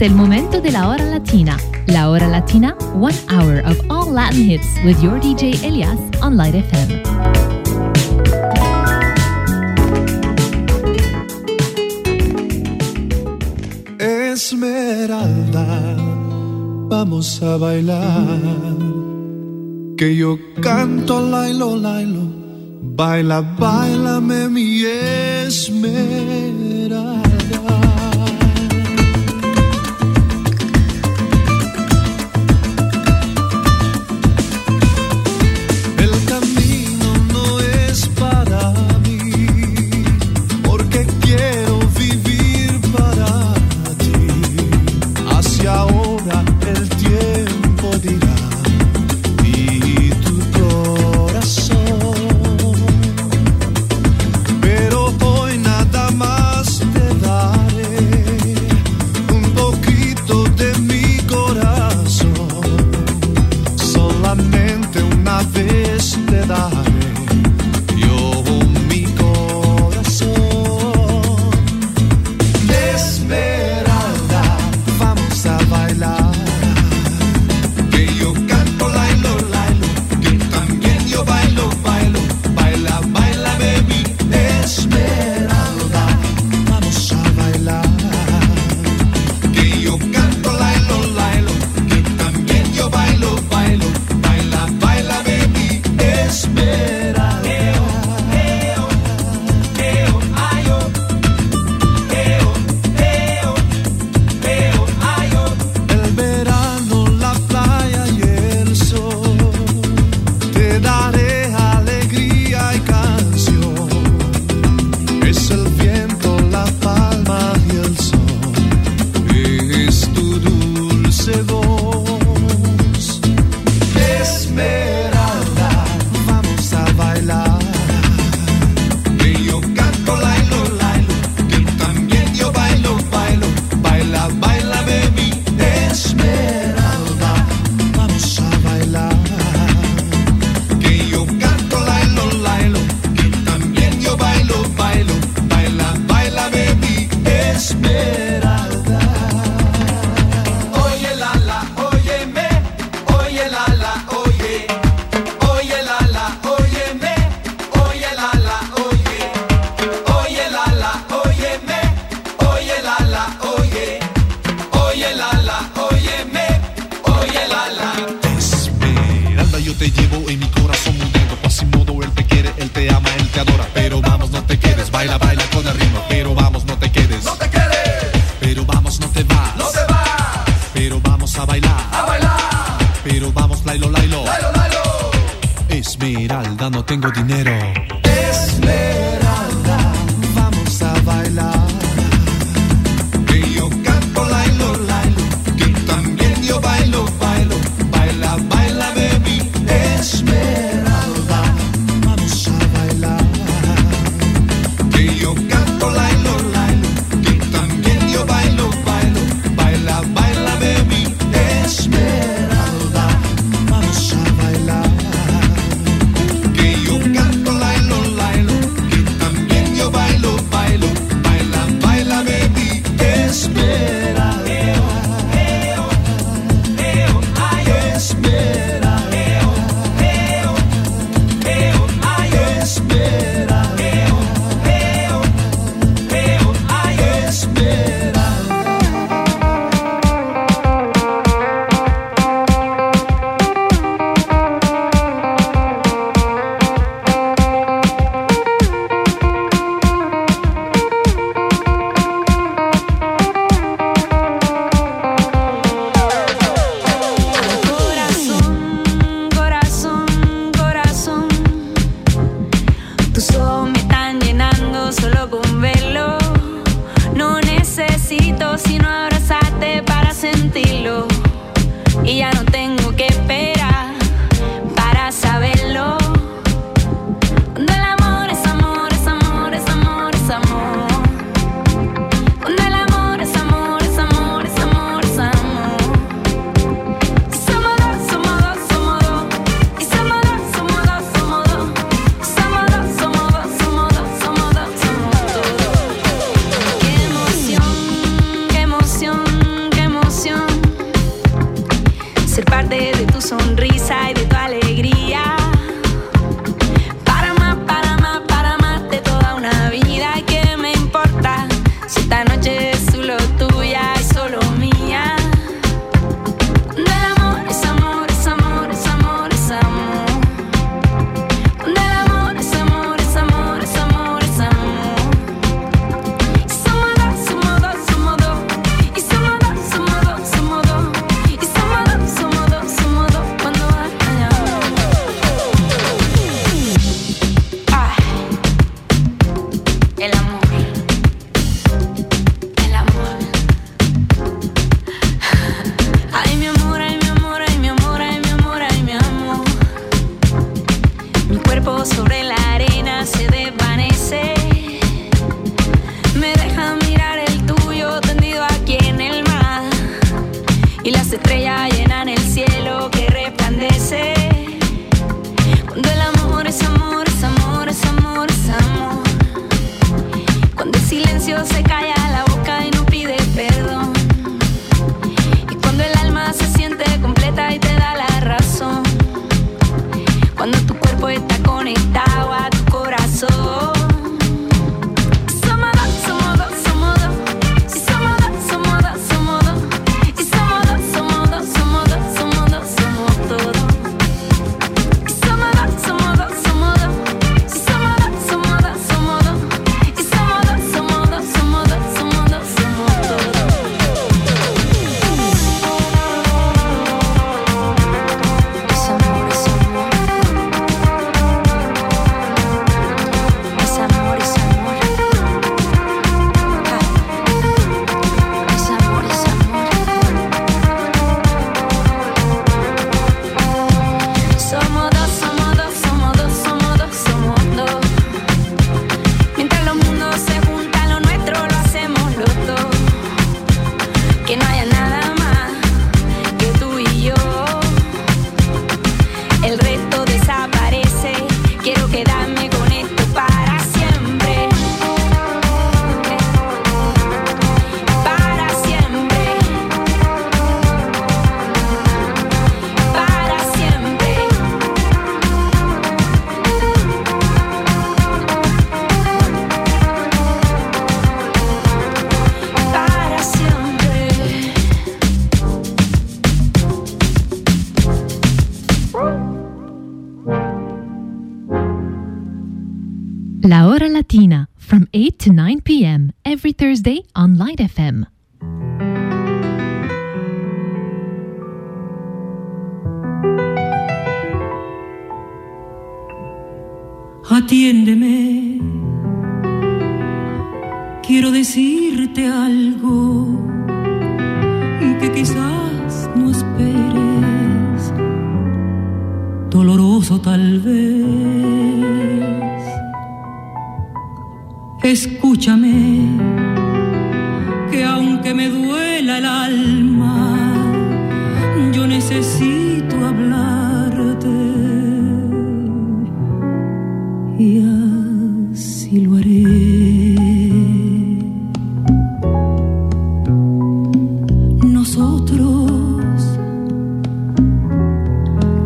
Es el momento de la hora latina. La hora latina, one hour of all Latin hits with your DJ Elias on Light FM. Esmeralda, vamos a bailar. Que yo canto lailo, lailo. Baila, bailame y rituales.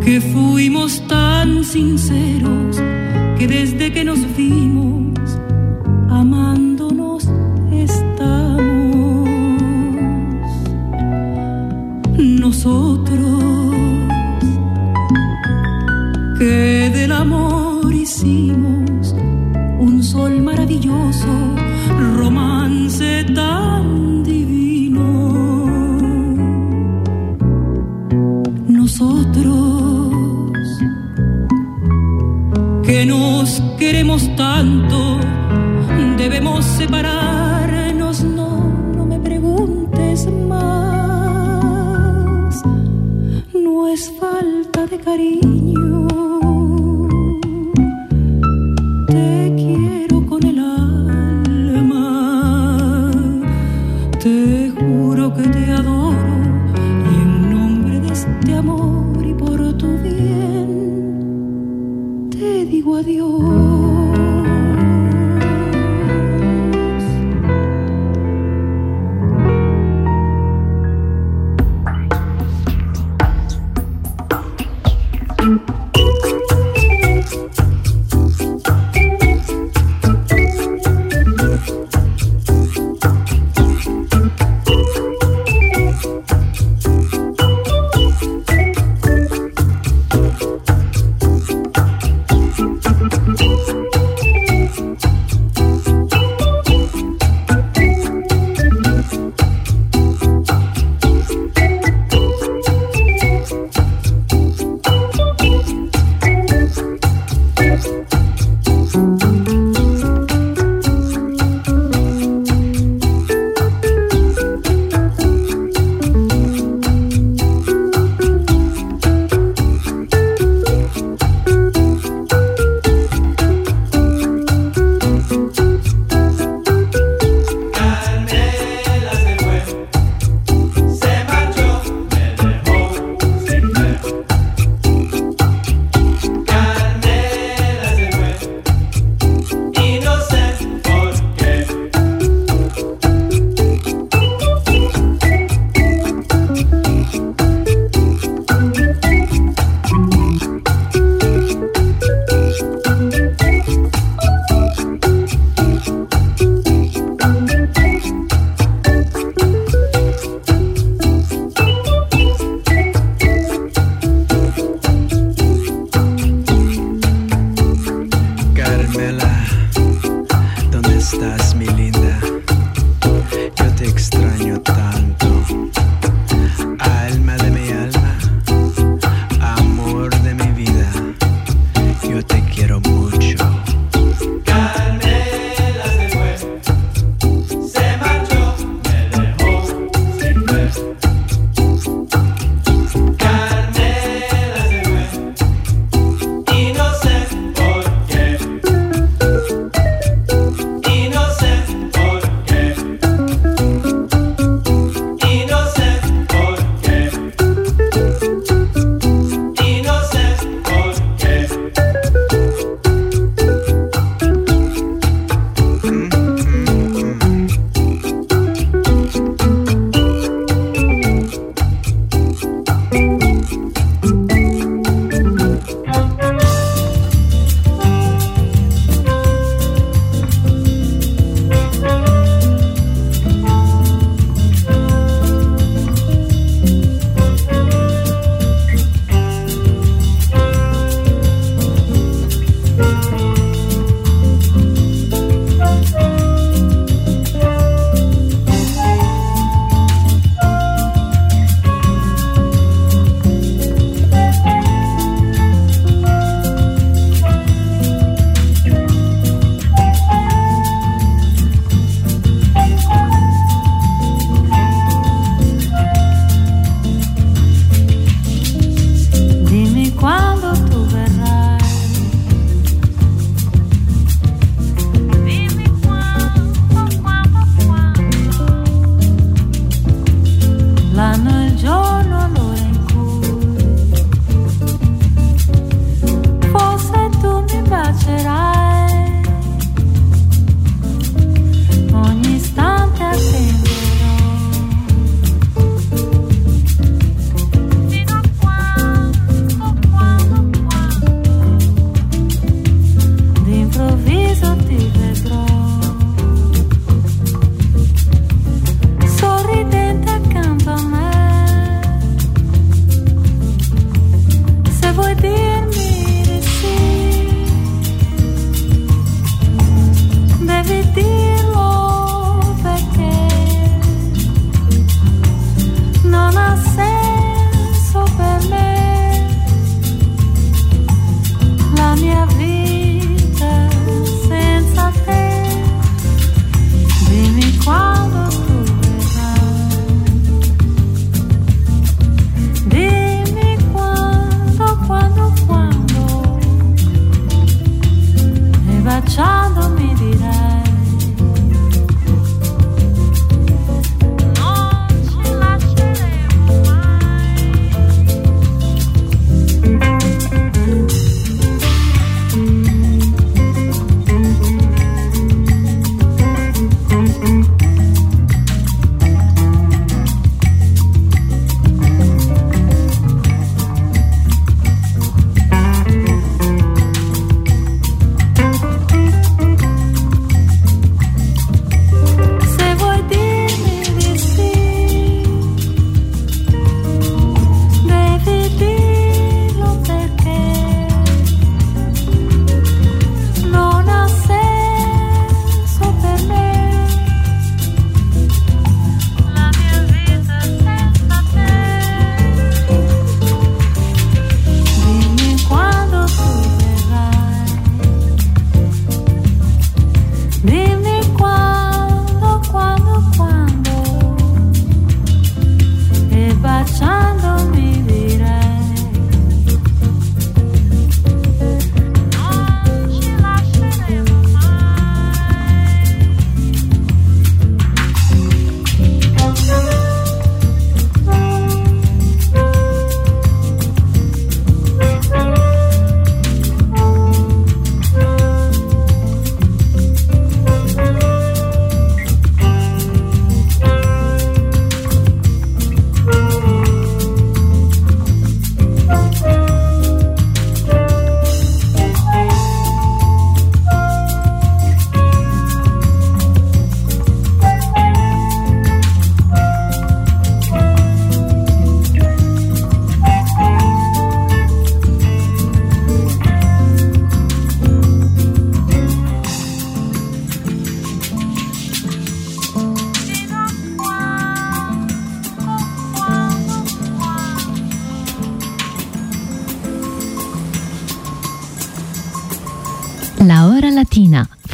que fuimos tan sinceros que desde que nos vimos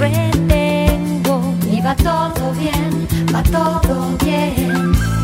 Me de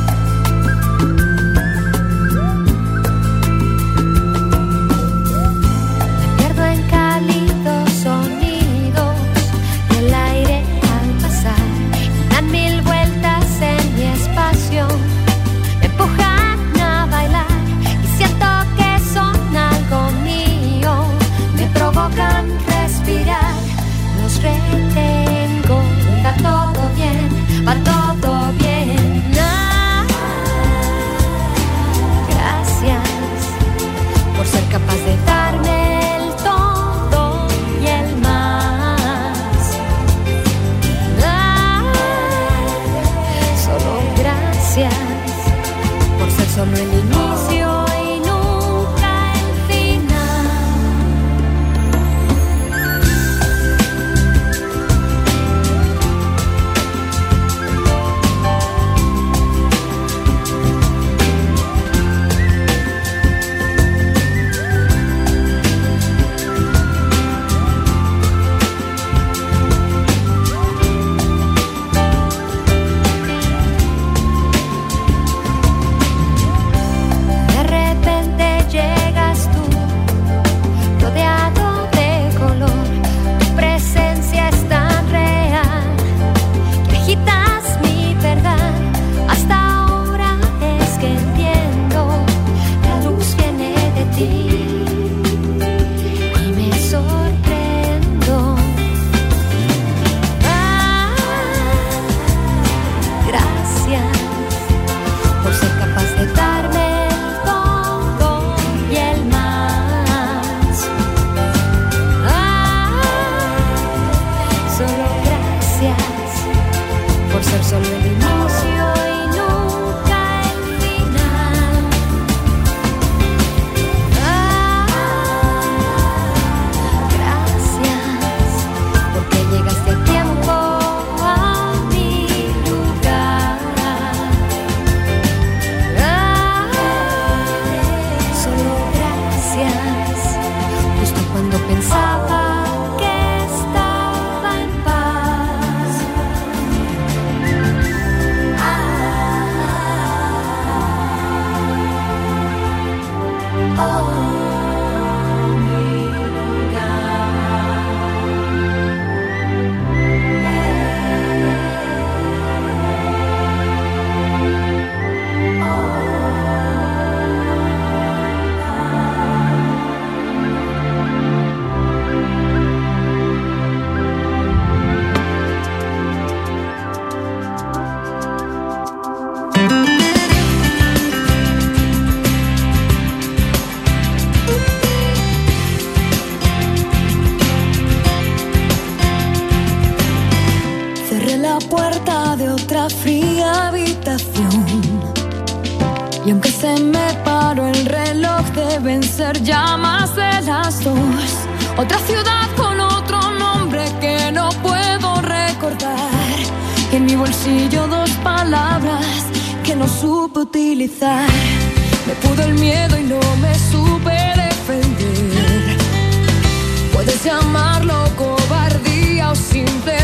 la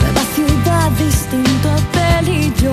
Nueva ciudad, distinto hotel y yo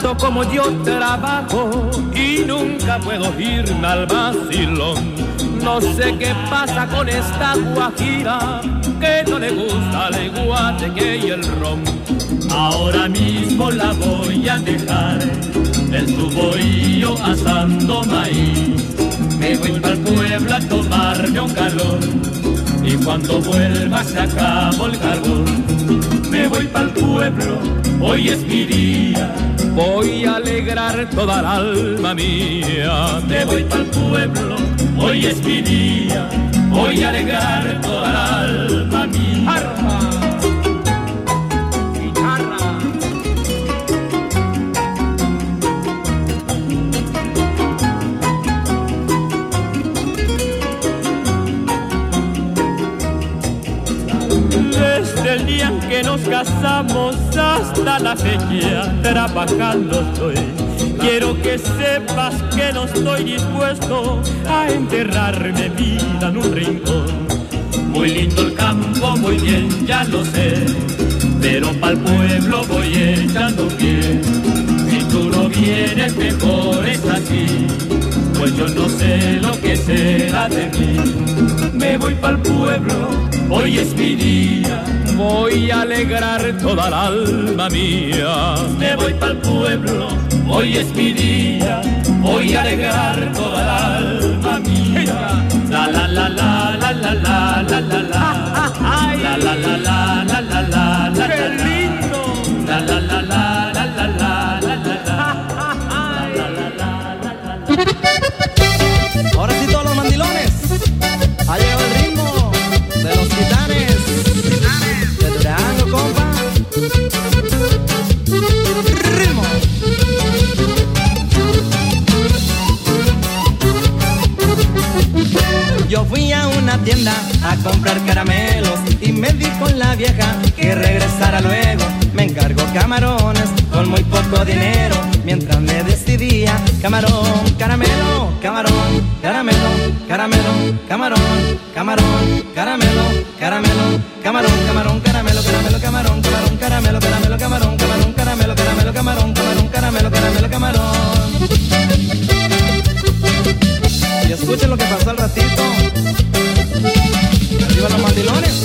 tanto como yo trabajo y nunca puedo irme al vacilón. No sé qué pasa con esta guajira que no le gusta el guateque y el ron. Ahora mismo la voy a dejar su bohío asando maíz. Me voy para el pueblo a tomarme un calor y cuando vuelva se acabó el carbón. Me voy para el pueblo, hoy es mi día. Voy a alegrar toda la alma mía. Me voy para el pueblo, hoy es mi día. Voy a alegrar toda la alma mía. el día que nos casamos hasta la fecha trabajando estoy. Quiero que sepas que no estoy dispuesto a enterrarme vida en un rincón. Muy lindo el campo, muy bien, ya lo sé, pero pa'l pueblo voy echando pie. Si tú no vienes, mejor es así, pues yo no sé lo que será de mí. Me voy pa'l pueblo, hoy es mi día voy a alegrar toda la alma mía. Me voy para el pueblo, hoy es mi día, voy a alegrar toda la alma mía. La la la la la la la la la la la la la la la la la la la lindo la la la la la tienda a comprar caramelos y me dijo la vieja que regresara luego. Me encargó camarones con muy poco dinero mientras me decidía camarón, caramelo, camarón, caramelo, caramelo, camarón, camarón, caramelo, caramelo, camarón, camarón, caramelo, caramelo, camarón, camarón, caramelo, caramelo, camarón, camarón, caramelo, caramelo, camarón, camarón, caramelo, caramelo, camarón. Y escuchen lo que pasó al ratito. Arriba los mandilones.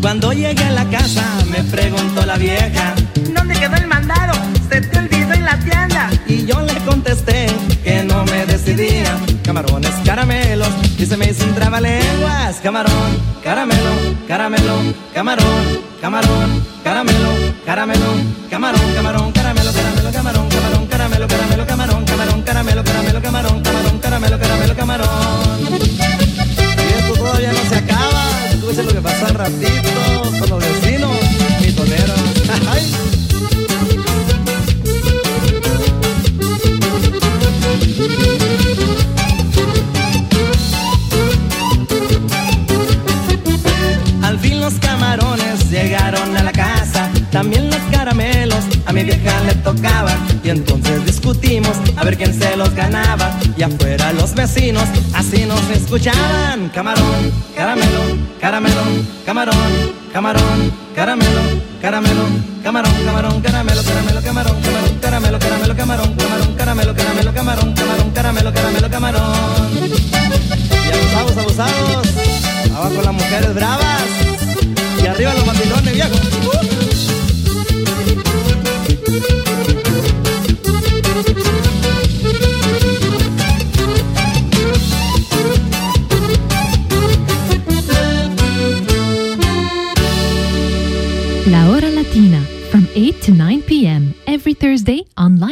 Cuando llegué a la casa me preguntó la vieja ¿Dónde quedó el mandado? Se te olvidó en la tienda Y yo le contesté que no me decidía Camarones, caramelos Y se me hizo un trabalenguas Camarón, caramelo, caramelo, camarón, camarón, ver quién se los ganaba y afuera los vecinos así nos escuchaban. Camarón, caramelo, caramelo, camarón, camarón, caramelo, caramelo, camarón, camarón, caramelo, caramelo, camarón, camarón, caramelo, caramelo, camarón, camarón, caramelo, caramelo, camarón, camarón, caramelo, caramelo, camarón. Y abusados, abusados, abajo las mujeres bravas y arriba los mandilones, viejo.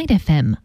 Light FM.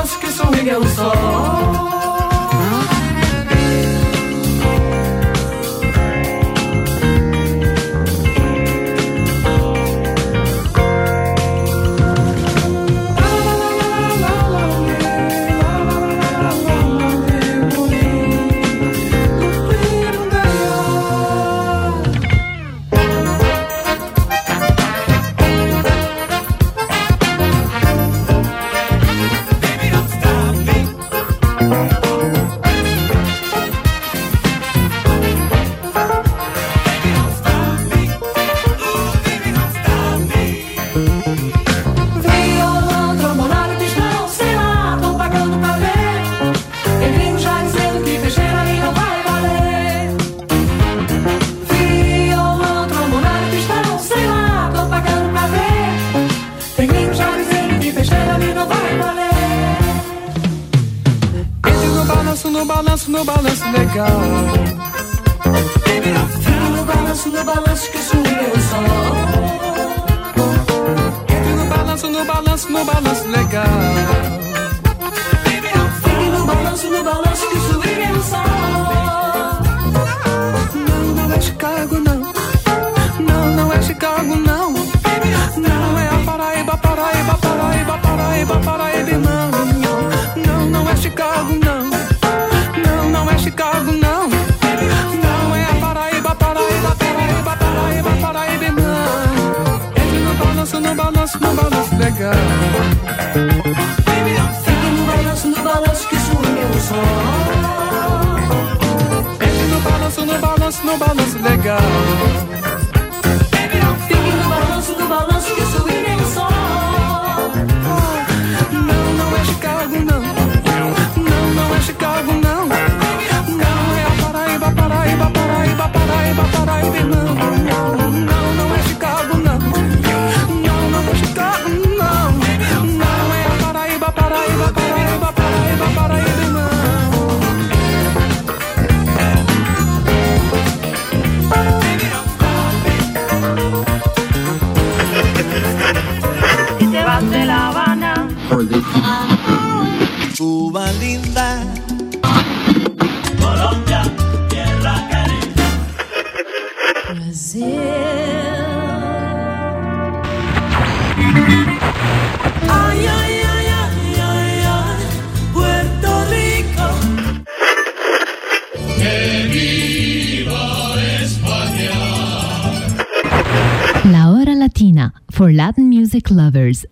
notas que sorri é o sol. legal.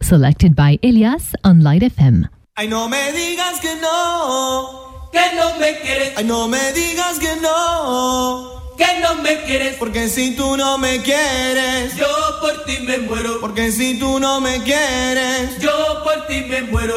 Selected by Elias on Light FM. Ay, no me digas que no, que no me quieres. Ay, no me digas que no, que no me quieres. Porque si tú no me quieres, yo por ti me muero. Porque si tú no me quieres, yo por ti me muero.